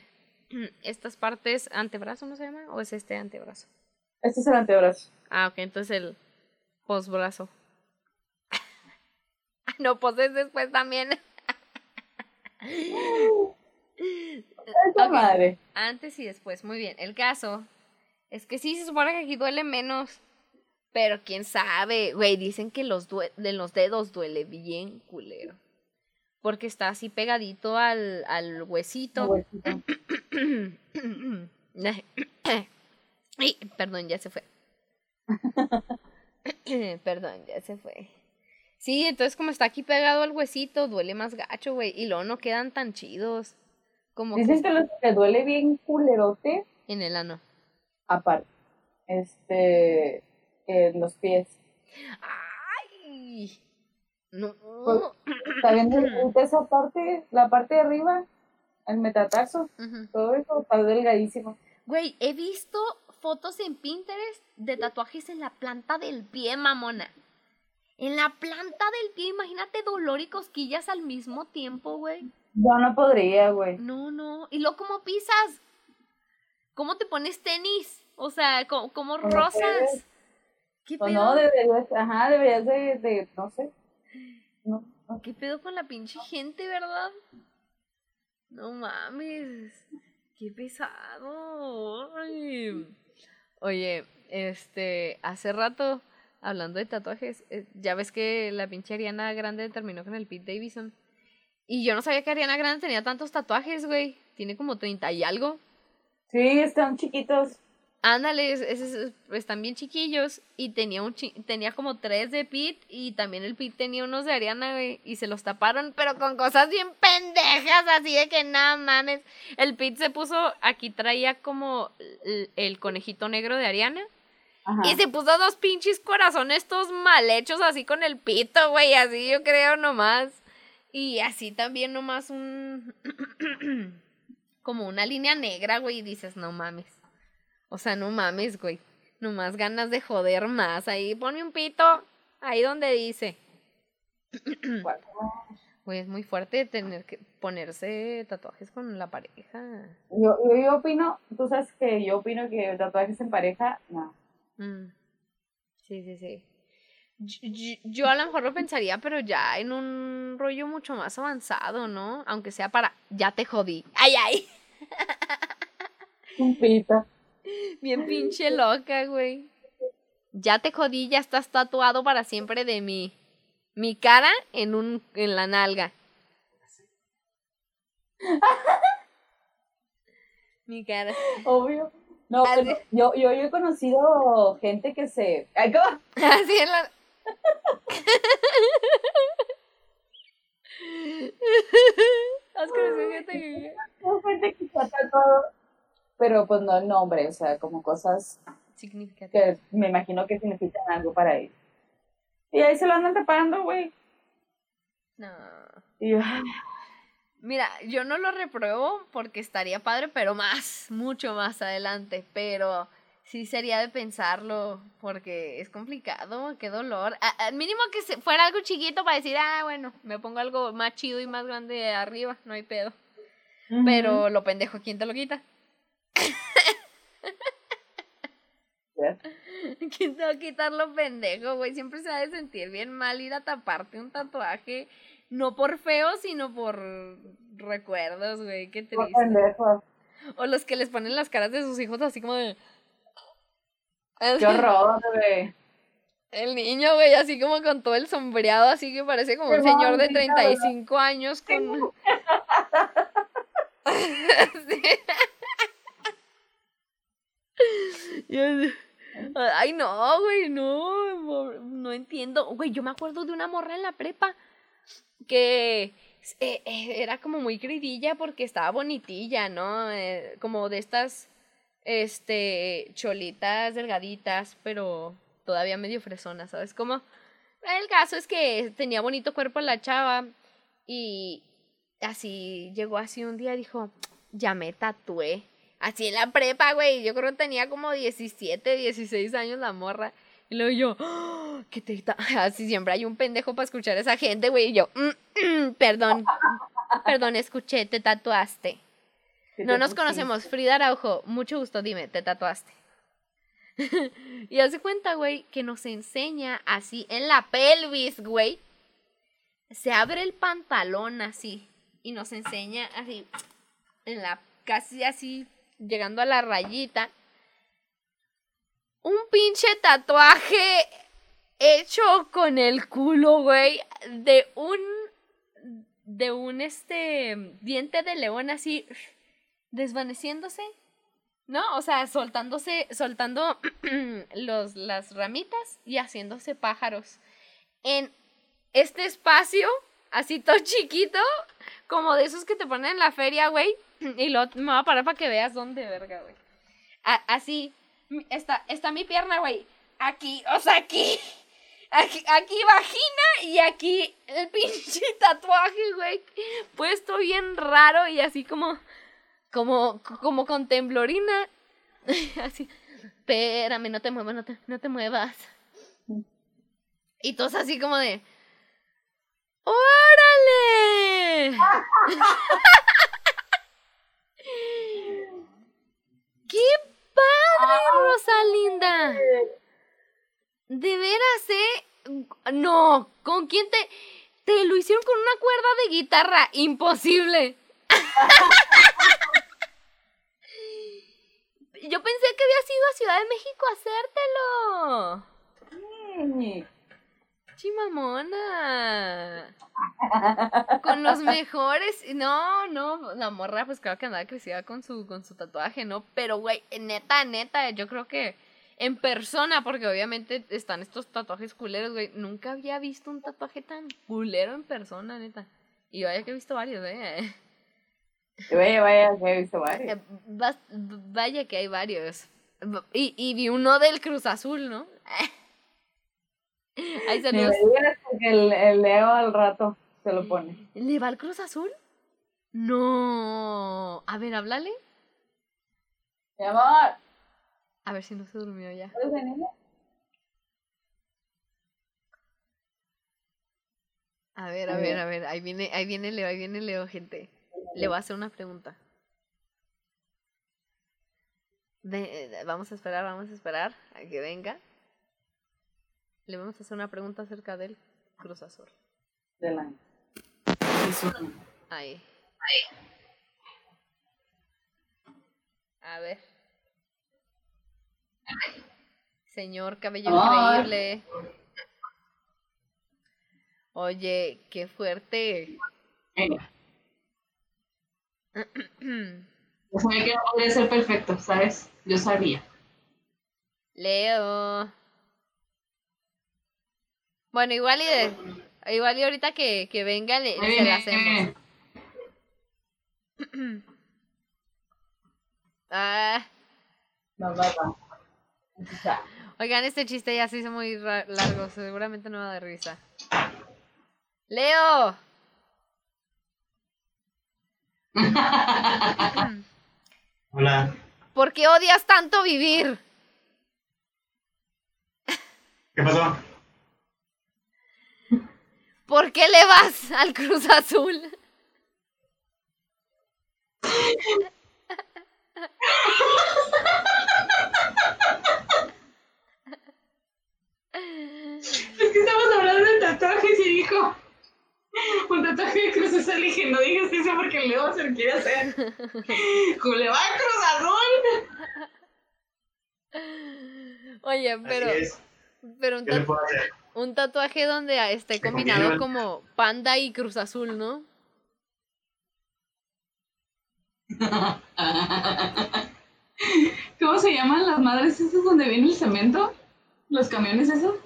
<clears throat> estas partes, antebrazo, ¿no se llama? ¿O es este antebrazo? Este es el antebrazo. Ah, ok, entonces el posbrazo. <laughs> no, pues es después también. Esa madre. Antes y después, muy bien. El caso es que sí se supone que aquí duele menos. Pero quién sabe, güey, dicen que los de los dedos duele bien culero. Porque está así pegadito al, al huesito. Huesito. <coughs> Ay, <coughs> perdón, ya se fue. <coughs> perdón, ya se fue. Sí, entonces como está aquí pegado al huesito, duele más gacho, güey. Y luego no quedan tan chidos. Como Dicen que que los que te duele bien culerote, en el ano. aparte. Este. En los pies. ¡Ay! No. Pues, <clears throat> delgadita esa parte, la parte de arriba, el metatarso, todo eso está delgadísimo. Güey, he visto fotos en Pinterest de tatuajes en la planta del pie, mamona. En la planta del pie, imagínate dolor y cosquillas al mismo tiempo, güey. Yo no podría, güey. No, no. ¿Y luego cómo pisas? ¿Cómo te pones tenis? O sea, ¿cómo, cómo ¿Cómo rozas? ¿Qué O pedo? no, deberías, ajá, deberías de, de, no sé. No, no. ¿Qué pedo con la pinche gente, verdad? No mames. Qué pesado. Ay. Oye, este, hace rato, hablando de tatuajes, eh, ya ves que la pinche Ariana Grande terminó con el Pete Davidson. Y yo no sabía que Ariana Grande tenía tantos tatuajes, güey. Tiene como 30 y algo. Sí, están chiquitos. Ándale, es- es- es- están bien chiquillos. Y tenía un chi- tenía como tres de Pete. Y también el Pete tenía unos de Ariana, güey. Y se los taparon, pero con cosas bien pendejas, así de que nada mames. El Pete se puso, aquí traía como el, el conejito negro de Ariana. Ajá. Y se puso dos pinches corazones todos mal hechos así con el pito, güey, así yo creo nomás. Y así también nomás un... <clears throat> como una línea negra, güey, y dices, no mames. O sea, no mames, güey. Nomás ganas de joder más. Ahí ponme un pito, ahí donde dice. <clears throat> Güey, es muy fuerte tener que ponerse tatuajes con la pareja. Yo, yo, yo opino, tú sabes que yo opino que tatuajes en pareja, no. Mm. Sí, sí, sí. Yo, yo- yo a lo mejor lo pensaría, pero ya en un rollo mucho más avanzado, ¿no? Aunque sea para, ya te jodí. Ay, ay. Un pito. Bien pinche loca, güey. Ya te jodí, ya estás tatuado para siempre de mí. Mi cara en un, en la nalga. <laughs> Mi cara. Obvio. No, pero yo, yo, yo he conocido gente que se. ¿cómo? <laughs> Así en la. <laughs> Has conocido gente que- gente que se ha tatuado, pero pues no el nombre, o sea, como cosas Significativo. que me imagino que significan algo para ellos. Y ahí se lo andan tapando, güey. No. Y yo, Mira, yo no lo repruebo porque estaría padre, pero más, mucho más adelante. Pero sí sería de pensarlo porque es complicado, qué dolor. A- mínimo que fuera algo chiquito para decir, ah, bueno, me pongo algo más chido y más grande arriba, no hay pedo. Pero lo pendejo, ¿quién te lo quita? <laughs> ¿Quién te va a quitar lo pendejo, güey? Siempre se ha de sentir bien mal ir a taparte un tatuaje. No por feo, sino por recuerdos, güey. Qué triste. O los que les ponen las caras de sus hijos así como de... Qué horror, güey. El niño, güey, así como con todo el sombreado, así que parece como Qué un señor de maldita, 35 años con... <laughs> Sí. <laughs> Ay, no, güey, no, no entiendo. Güey, yo me acuerdo de una morra en la prepa que eh, eh, era como muy queridilla porque estaba bonitilla, ¿no? Eh, como de estas, este, cholitas delgaditas, pero todavía medio fresona, ¿sabes? Como, el caso es que tenía bonito cuerpo la chava y así llegó así un día y dijo, ya me tatué. Así en la prepa, güey. Yo creo que tenía como 17, 16 años la morra. Y luego yo, "Ah, ¿qué te ta-?" <laughs> Así siempre hay un pendejo para escuchar a esa gente, güey. Y yo, "Mm, mm, perdón, perdón, escuché, te tatuaste. ¿Qué No nos conocemos. Frida Araujo, mucho gusto, dime, te tatuaste. <laughs> y hace cuenta, güey, que nos enseña así en la pelvis, güey. Se abre el pantalón así y nos enseña así en la casi así llegando a la rayita un pinche tatuaje hecho con el culo, güey, de un de un este diente de león así desvaneciéndose, ¿no? O sea, soltándose, soltando <clears throat> los, las ramitas y haciéndose pájaros. En este espacio, así todo chiquito, como de esos que te ponen en la feria, güey. <clears throat> Y luego me voy a parar para que veas dónde, verga, güey. Así, está, está mi pierna, güey. Aquí, o sea, aquí. Aquí, aquí vagina y aquí el <laughs> pinche tatuaje, güey. Puesto bien raro y así como, como, como con temblorina. <laughs> Así, espérame, no te muevas, no te, no te muevas. Y todos así como de, ¡Órale! <laughs> ¡Qué Rosalinda! De veras, ¿eh? No, ¿con quién te...? Te lo hicieron con una cuerda de guitarra. Imposible. <laughs> Yo pensé que había sido a Ciudad de México a hacértelo. Sí. Chimamona. Con los mejores. No, no, la morra, pues claro que andaba crecida con su, con su tatuaje, ¿no? Pero, güey, neta, neta, yo creo que en persona, porque obviamente están estos tatuajes culeros, güey. Nunca había visto un tatuaje tan culero en persona, neta. Y vaya que he visto varios, ¿eh? Vaya, vaya, que he visto varios. Eh, Vaya que hay varios. Y, y vi uno del Cruz Azul, ¿no? <laughs> Ahí porque el, el Leo al rato se lo pone. ¿Le va al Cruz Azul? No. A ver, háblale. Mi amor, A ver si no se durmió ya. ¿puedes venir? A ver, a ver, a ver. Ahí viene, ahí viene Leo, ahí viene Leo, gente. Le voy a hacer una pregunta. Eh, vamos a esperar, vamos a esperar a que venga. Le vamos a hacer una pregunta acerca del Cruz Azul. Del año. Ahí. A ver. Señor cabello Ay. increíble. Oye, qué fuerte. Venga. Yo sabía que no podría ser perfecto, ¿sabes? Yo sabía. Leo. Bueno, igual y de, igual y ahorita que, que venga le, se la hacemos. <clears throat> Ah, No, va, oigan, este chiste ya se hizo muy largo, seguramente no va a dar risa. Leo. <laughs> Hola, ¿Por qué odias tanto vivir? ¿qué pasó? ¿Por qué le vas al Cruz Azul? Es que estamos hablando de tatuajes y dijo un tatuaje de Cruz Azul. Le dije, no digas eso porque Leo se lo quiere hacer. Julio va a Cruz Azul. Oye, pero, Así es, pero un, ¿qué le puedo hacer? Un tatuaje donde esté Me combinado como panda y Cruz Azul, ¿no? <laughs> ¿Cómo se llaman las madres esas donde viene el cemento? ¿Los camiones esos? Los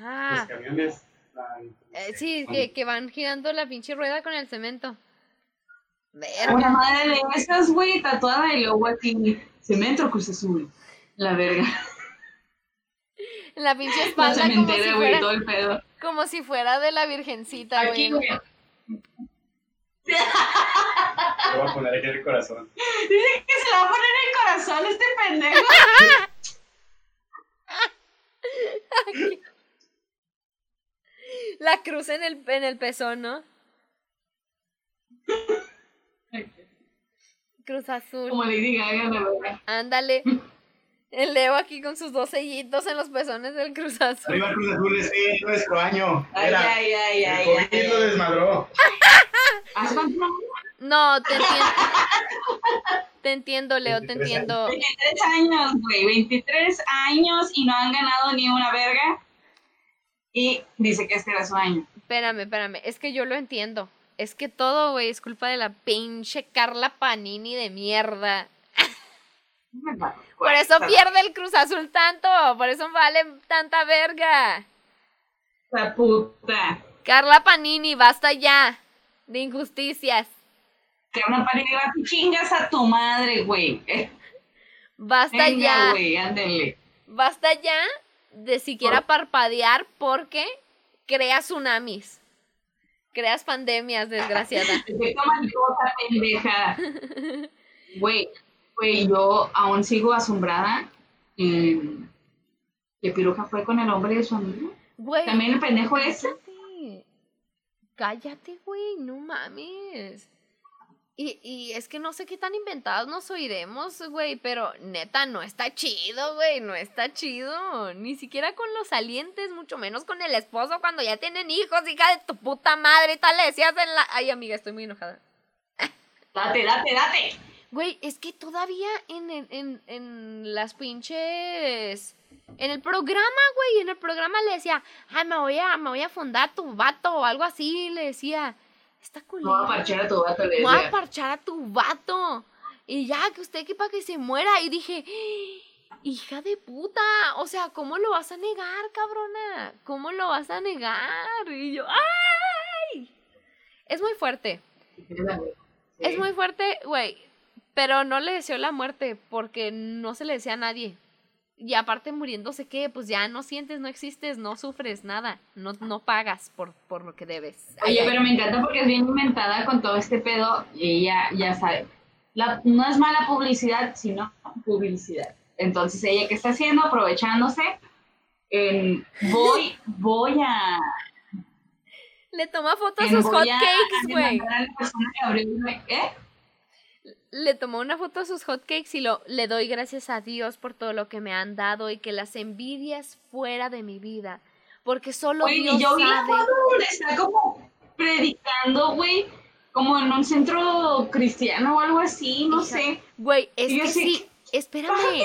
Ah, camiones. la- eh, sí, que, que van girando la pinche rueda con el cemento. Verga. Una madre de esas, güey, tatuada y luego aquí, cemento Cruz Azul. La verga. En la pinche espalda como si, fuera, todo el pedo. como si fuera de la virgencita, Aquí, güey. Le voy a poner aquí el corazón. Dice que se la va a poner en el corazón este pendejo. <laughs> La cruz en el, en el pezón, ¿no? Cruz azul. Como Lady Gaga, la verga. Ándale. El Leo aquí con sus dos sellitos en los pezones del Cruz Azul. Arriba Cruz Azul, este nuestro año. Ay, Era, ay, ay, el ay, COVID ay, lo ay. desmadró. <laughs> No, te entiendo. Te entiendo, Leo, te 23 entiendo. 23 años, güey. 23 años y no han ganado ni una verga. Y dice que este era su año. Espérame, espérame. Es que yo lo entiendo. Es que todo, güey, es culpa de la pinche Carla Panini de mierda. Por eso pierde el Cruz Azul tanto. Por eso vale tanta verga. La puta. Carla Panini, basta ya de injusticias. Que una pareja tú chingas a tu madre, güey. Basta Venga, ya. ándele. Basta ya de siquiera parpadear porque creas tsunamis. Creas pandemias, desgraciada. <laughs> Efecto mariposa, pendeja. <laughs> Güey, güey, yo aún sigo asombrada. eh, que Piruja fue con el hombre de su amigo. Güey. También el pendejo ese. Cállate. Cállate, güey, no mames. Y, y es que no sé qué tan inventados nos oiremos, güey, pero neta, no está chido, güey, no está chido. Ni siquiera con los salientes, mucho menos con el esposo cuando ya tienen hijos, hija de tu puta madre, tal le decías en la... Ay, amiga, estoy muy enojada. Date, date, date. Güey, es que todavía en, en, en, en las pinches... En el programa, güey, en el programa le decía, ay, me voy a, me voy a fundar tu vato o algo así, le decía. Está No voy a parchar a tu vato, le Voy a decía. parchar a tu vato. Y ya, que usted que para que se muera. Y dije, hija de puta. O sea, ¿cómo lo vas a negar, cabrona? ¿Cómo lo vas a negar? Y yo, ¡ay! Es muy fuerte. Es muy fuerte, güey. Pero no le deseo la muerte porque no se le desea a nadie. Y aparte muriéndose que, pues ya no sientes, no existes, no sufres nada. No, no pagas por, por lo que debes. Oye, pero me encanta porque es bien inventada con todo este pedo y ella ya sabe. La, no es mala publicidad, sino publicidad. Entonces, ella que está haciendo, aprovechándose, en- voy, voy a. Le toma fotos a sus hotcakes, güey. ¿Eh? Le tomó una foto a sus hotcakes y lo le doy gracias a Dios por todo lo que me han dado y que las envidias fuera de mi vida. Porque solo Güey, Dios y yo vi la foto donde está como predicando, güey, como en un centro cristiano o algo así, no Hija, sé. Güey, es Y que sí. Espérame.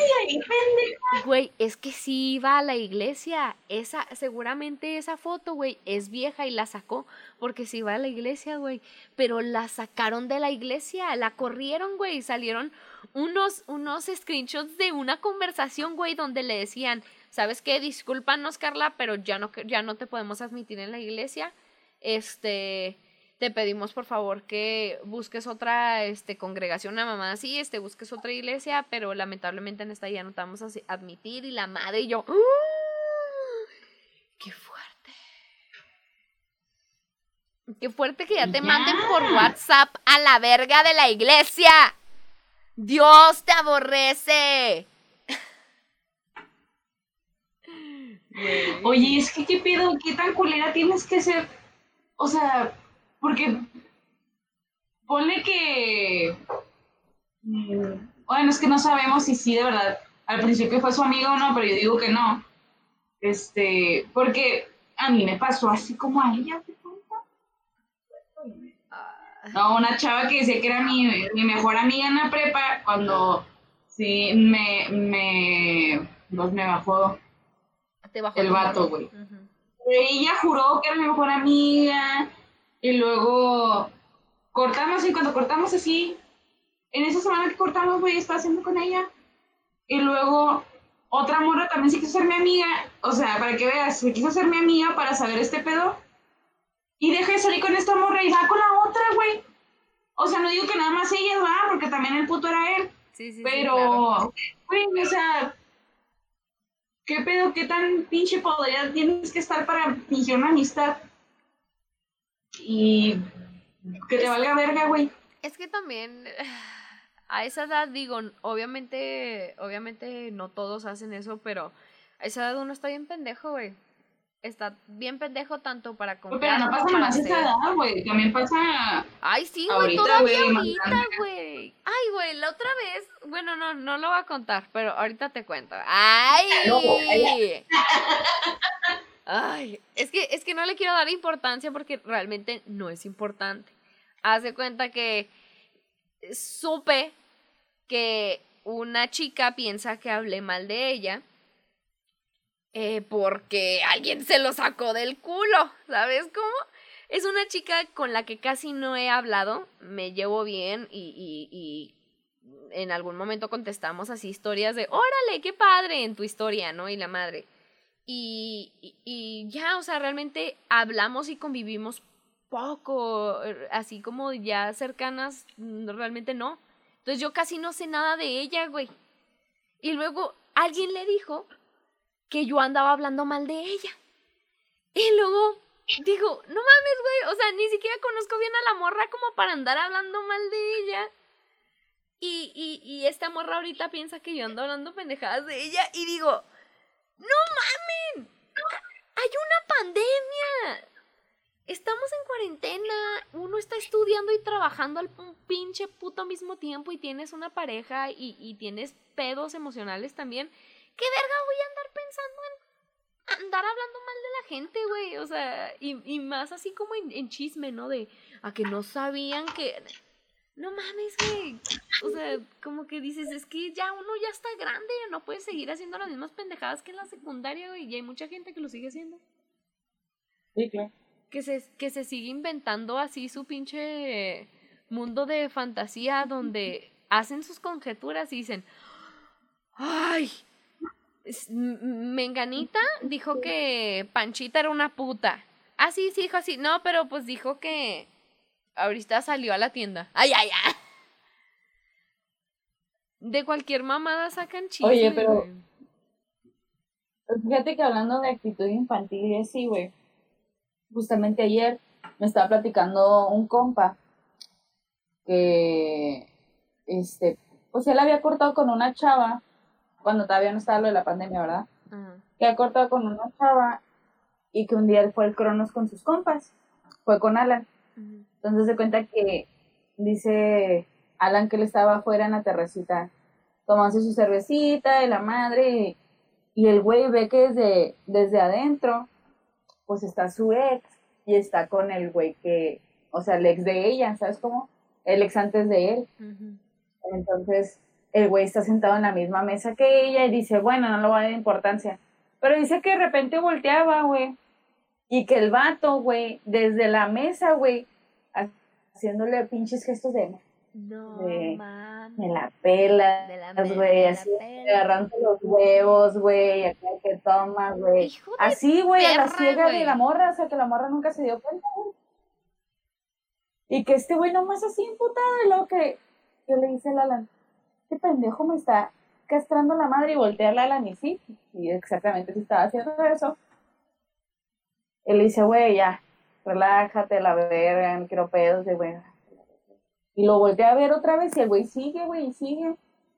Güey, es que sí iba a la iglesia. Esa, seguramente esa foto, güey, es vieja y la sacó porque sí iba a la iglesia, güey. Pero la sacaron de la iglesia, la corrieron, güey. y Salieron unos, unos screenshots de una conversación, güey, donde le decían, ¿sabes qué? Discúlpanos, Carla, pero ya no, ya no te podemos admitir en la iglesia. Este, te pedimos por favor que busques otra este, congregación, una mamá así, este, busques otra iglesia, pero lamentablemente en esta ya no te vamos a admitir. Y la madre y yo, ¡ah! ¡qué fuerte! ¡Qué fuerte que ya te Ya. manden por WhatsApp a la verga de la iglesia! ¡Dios te aborrece! Oye, es que qué pedo, qué tan culera tienes que ser. O sea, porque ponle que. mm, Bueno, es que no sabemos si sí de verdad. Al principio fue su amiga o no, pero yo digo que no. Este, porque a mí me pasó así como a ella. ¿te cuenta? No, una chava que decía que era mi, mi mejor amiga en la prepa, cuando sí me, me, pues me bajó Te bajó El vato, güey. Ella juró que era mi mejor amiga y luego cortamos y cuando cortamos así, en esa semana que cortamos, güey, estaba haciendo con ella y luego otra morra también se quiso ser mi amiga, o sea, para que veas, se quiso ser mi amiga para saber este pedo y dejé de salir con esta morra y va con la otra, güey. O sea, no digo que nada más ella va, porque también el puto era él. Sí, sí, sí, Pero, claro. güey, o sea, ¿qué pedo? ¿Qué tan pinche podría tienes que estar para fingir una amistad? Y que te valga verga, güey. Es que también <sighs> a esa edad digo, obviamente, obviamente no todos hacen eso, pero a esa edad uno está bien pendejo, güey. Está bien pendejo tanto para Pero comprar no como pasa más esa hacer. edad, güey. También pasa. Ay, sí, güey, todavía ahorita, güey. Ay, güey, la otra vez, bueno, no, no lo voy a contar, pero ahorita te cuento. Ay. No, Ay, es que, es que no le quiero dar importancia porque realmente no es importante. Haz de cuenta que supe que una chica piensa que hablé mal de ella eh, porque alguien se lo sacó del culo, ¿sabes cómo? Es una chica con la que casi no he hablado, me llevo bien y, y en algún momento contestamos así historias de, órale, qué padre en tu historia, ¿no? Y la madre. Y, ya, o sea, realmente hablamos y convivimos poco, eh, así como ya cercanas, realmente no. Entonces yo casi no sé nada de ella, güey. Y luego alguien le dijo que yo andaba hablando mal de ella. Y luego digo, no mames, güey, o sea, ni siquiera conozco bien a la morra como para andar hablando mal de ella. Y, y, y esta morra ahorita piensa que yo ando hablando pendejadas de ella y digo, no mamen, hay una pandemia. estamos en cuarentena, uno está estudiando y trabajando al pinche puto mismo tiempo y tienes una pareja y, y tienes pedos emocionales también. ¿Qué verga voy a andar pensando en andar hablando mal de la gente, güey? O sea, y, y más así como en, en chisme, ¿no? De a que no sabían que... No mames, güey. O sea, como que dices, es que ya uno ya está grande, no puede seguir haciendo las mismas pendejadas que en la secundaria, güey. Y hay mucha gente que lo sigue haciendo Sí, claro. que se, que se sigue inventando así su pinche mundo de fantasía donde hacen sus conjeturas y dicen, ay, Menganita dijo que Panchita era una puta. Ah, sí, sí, dijo así. No, pero pues dijo que ahorita salió a la tienda. Ay, ay, ay. De cualquier mamada sacan chisme. Oye, pero-. Pues Fíjate que hablando de actitud infantil y así, güey. Justamente ayer me estaba platicando un compa que, este, pues él había cortado con una chava cuando todavía no estaba lo de la pandemia, ¿verdad? Que había cortado con una chava y que un día él fue al Cronos con sus compas. Fue con Alan. Ujú. Entonces se cuenta que dice Alan que él estaba afuera en la terracita tomándose su cervecita y la madre y, el güey ve que desde, desde adentro pues está su ex y está con el güey que, o sea, el ex de ella, ¿sabes cómo? El ex antes de él. Entonces el güey está sentado en la misma mesa que ella y dice, bueno, no le va a dar importancia. Pero dice que de repente volteaba, güey. Y que el vato, güey, desde la mesa, güey, haciéndole pinches gestos de No De- me la pela, De la me- me güey, la así, pela. agarrando los huevos, güey, acá que tomas, güey. Así, güey, a la ciega de la morra, o sea, que la morra nunca se dio cuenta, güey. Y que este güey nomás así imputado, y luego que, que le dice al Alan, este pendejo me está castrando la madre y voltea al Alan y sí, y exactamente si estaba haciendo eso. Él le dice, güey, ya, relájate, la verga, no quiero pedos, de güey. Y lo voltea a ver otra vez y el güey sigue, güey, y sigue.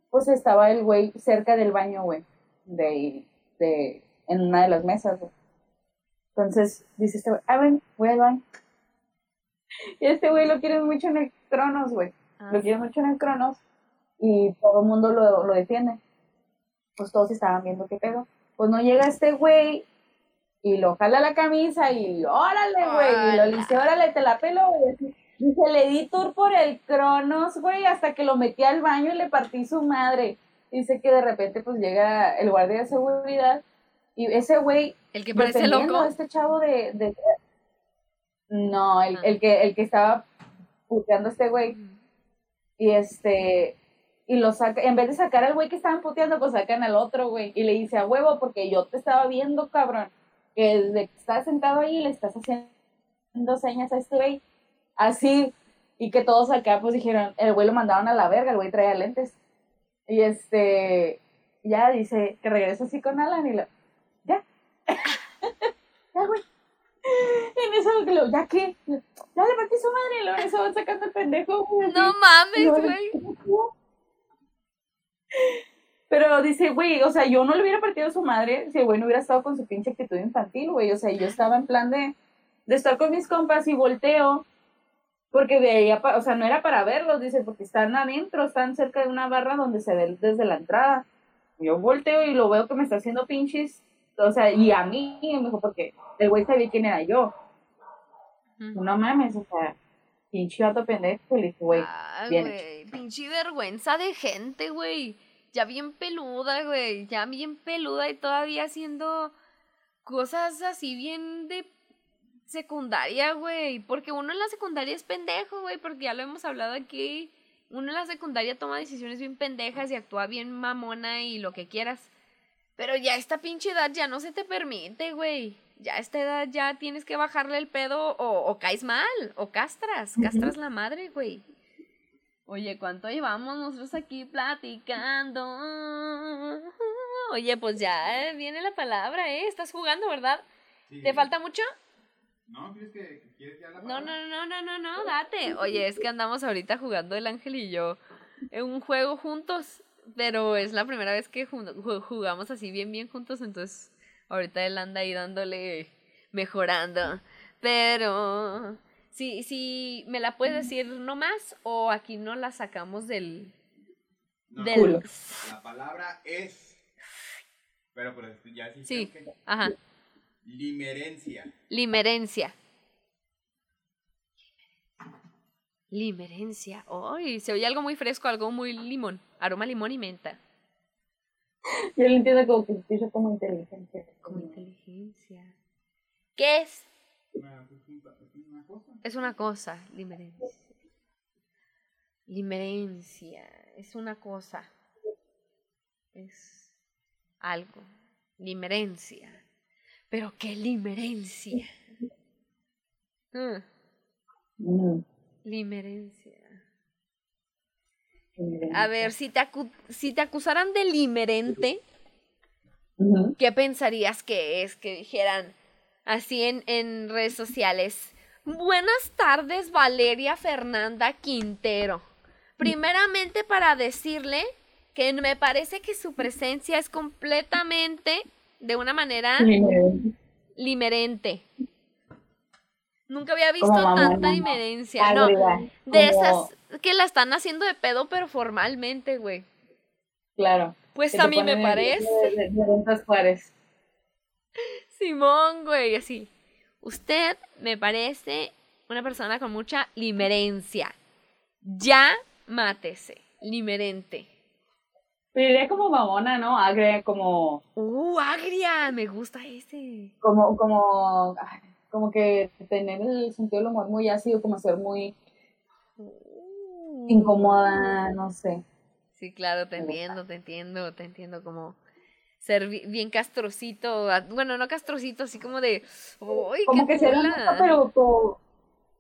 Pues estaba el güey cerca del baño, güey, de, de, en una de las mesas, güey. Entonces dice este güey, ah, ven, voy al baño. Y este güey lo quiere mucho en el Cronos, güey. Ah, Lo quiere mucho en el Cronos y todo el mundo lo, lo defiende. Pues todos estaban viendo qué pedo. Pues no llega este güey y lo jala la camisa y órale, güey. Y lo le dice, órale, te la pelo, güey. Dice, le di tour por el Cronos, güey, hasta que lo metí al baño y le partí su madre. Dice que de repente pues llega el guardia de seguridad y ese güey El que parece loco. este chavo de, de- no el, Ah. el que el que estaba puteando a este güey y este y lo saca en vez de sacar al güey que estaban puteando pues sacan al otro güey y le dice a huevo porque yo te estaba viendo cabrón que desde que estás sentado ahí le estás haciendo señas a este güey así y que todos acá pues dijeron el güey lo mandaron a la verga el güey traía lentes. Y este ya dice que regresa así con Alan y lo ya. <laughs> Ya güey. En eso que lo ya qué ya le partí su madre y luego eso van sacando el pendejo güey. No mames, güey. Pero dice, güey, o sea, yo no le hubiera partido a su madre si el güey no hubiera estado con su pinche actitud infantil, güey. O sea, yo estaba en plan de, de estar con mis compas y volteo, porque apa- o sea, no era para verlos, dice, porque están adentro, están cerca de una barra donde se ve desde la entrada. Yo volteo y lo veo que me está haciendo pinches, o sea, y a mí, me dijo, porque el güey sabía quién era yo. No mames, o sea, pinche vato pendejo, güey, Ay, bien güey, pinche vergüenza de gente, güey. Ya bien peluda, güey. Ya bien peluda y todavía haciendo cosas así bien de secundaria, güey. Porque uno en la secundaria es pendejo, güey. Porque ya lo hemos hablado aquí. Uno en la secundaria toma decisiones bien pendejas y actúa bien mamona y lo que quieras. Pero ya esta pinche edad ya no se te permite, güey. Ya a esta edad ya tienes que bajarle el pedo o, o caes mal, o castras, castras la madre, güey. Oye, ¿cuánto llevamos nosotros aquí platicando? Oye, pues ya viene la palabra, ¿eh? Estás jugando, ¿verdad? Sí. ¿Te falta mucho? ¿No? ¿Quieres que, que quieres ya la No, palabra? no, no, no, no, no, date. Oye, es que andamos ahorita jugando el ángel y yo en un juego juntos, pero es la primera vez que jugamos así bien, bien juntos, entonces ahorita él anda ahí dándole, mejorando. Pero, si, si me la puedes decir nomás o aquí no la sacamos del... No, del... Culo. La palabra es. Pero, pero ya sí. Sí. que- Ajá. Limerencia. Limerencia. Limerencia. Ay, se oye algo muy fresco, algo muy limón. Aroma limón y menta. Yo lo entiendo como que se como inteligencia. Como inteligencia. ¿Qué es? Pues, un- es una cosa. Limerencia. Limerencia. Es una cosa. Es algo. Limerencia. Pero qué limerencia. Mm, limerencia. A ver, si te, acu- si te acusaran de limerente. ¿qué pensarías que es? Que dijeran así en, en redes sociales. Buenas tardes, Valeria Fernanda Quintero. Primeramente para decirle que me parece que su presencia es completamente de una manera limerente. Nunca había visto tanta limerencia. No, de como- esas que la están haciendo de pedo, pero formalmente, güey. Claro. Pues a mí me parece. De, de, Juárez. Simón, güey, así. Usted me parece una persona con mucha limerencia. Ya mátese. Limerente. Pero iría como mamona, ¿no? Agria, como, Uh, agria, me gusta ese. como, como, ay, como que tener el sentido del humor muy ácido, como ser muy Uh. incómoda, no sé. Sí, claro, te entiendo, te entiendo, te entiendo como ser bi- bien castrocito, ah, bueno, no castrocito, así como de, uy, Como qué que ser chula". honesta, pero como,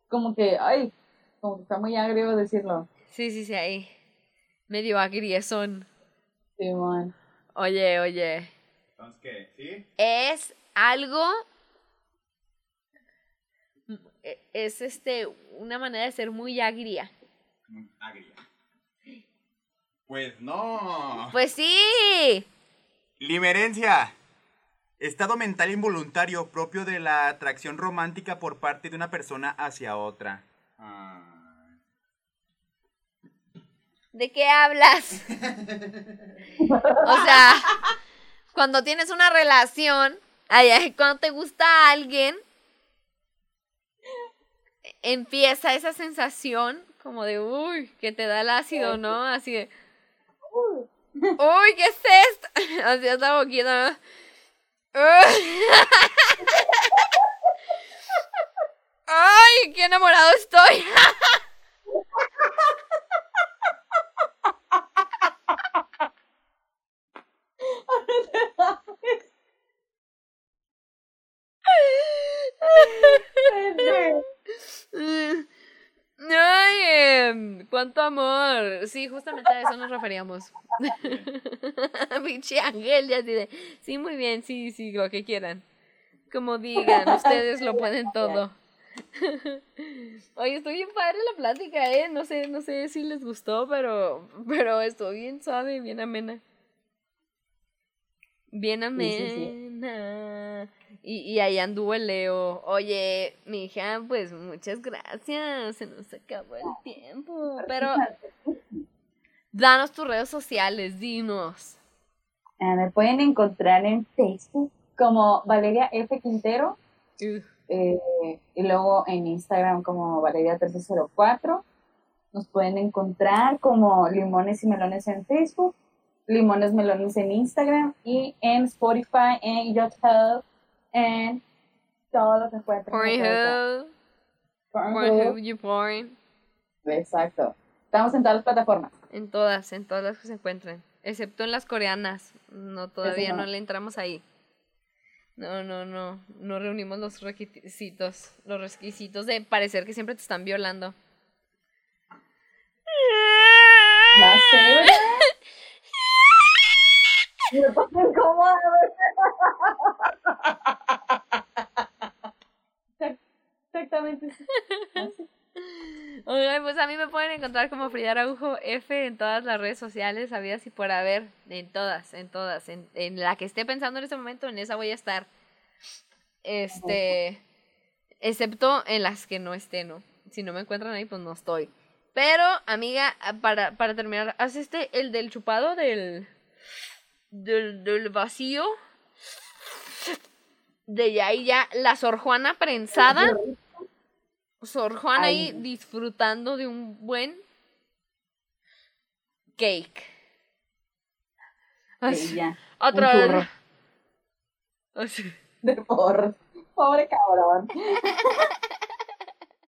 como que, ay, como que está muy agrio decirlo. Sí, sí, sí, ahí, medio agriezón. Simón. Oye, oye, Entonces, ¿qué? ¿Sí? es algo mm, e- es este una manera de ser muy agria. Muy agria. Pues no. Pues sí. Limerencia. Estado mental involuntario propio de la atracción romántica por parte de una persona hacia otra. Ah. ¿De qué hablas? o sea, cuando tienes una relación, cuando te gusta a alguien, empieza esa sensación como de, uy, que te da el ácido, ¿no? Así de, uy, ¿qué es esto? <laughs> Así esta boquita. ¡Ay, qué enamorado estoy! <laughs> Ay, em, cuánto amor. Sí, justamente a eso nos referíamos. <laughs> Pinche Ángel, ya de, sí, muy bien, sí, sí, lo que quieran. Como digan, <laughs> ustedes lo pueden todo. <laughs> Oye, estoy bien padre la plática, eh. No sé, no sé si les gustó, pero, pero estoy bien suave, bien amena. Bien Sí, sí, sí. amena. Y, y ahí anduvo el Leo. Oye, mi hija, pues muchas gracias. Se nos acabó el tiempo. Pero danos tus redes sociales, dinos. Ah, me pueden encontrar en Facebook como Valeria F. Quintero Uh, eh, y luego en Instagram como Valeria1304. Nos pueden encontrar como Limones y Melones en Facebook, Limones Melones en Instagram y en Spotify, en YouTube, en todo lo que encuentren. Pornhub, Pornhub, YouPorn. Exacto. Estamos en todas las plataformas. En todas, en todas las que se encuentren. Excepto en las coreanas. No, todavía no. no le entramos ahí. No, no, no. No reunimos los requisitos. Los requisitos de parecer que siempre te están violando. No sé, ¿verdad? <laughs> <laughs> Exactamente. Así. Pues a mí me pueden encontrar como Frida Araujo F en todas las redes sociales, sabidas y por haber. En todas, en todas. En, la que esté pensando en ese momento, en esa voy a estar. Este. Excepto en las que no esté, ¿no? Si no me encuentran ahí, pues no estoy. Pero, amiga, para, para terminar, haz este, el del chupado del, del, del vacío. De ya y ya, la Sor Juana prensada. Sor Juana ahí Ay. disfrutando de un buen cake. Así, Otra vez. Así. de por. Pobre cabrón. <laughs>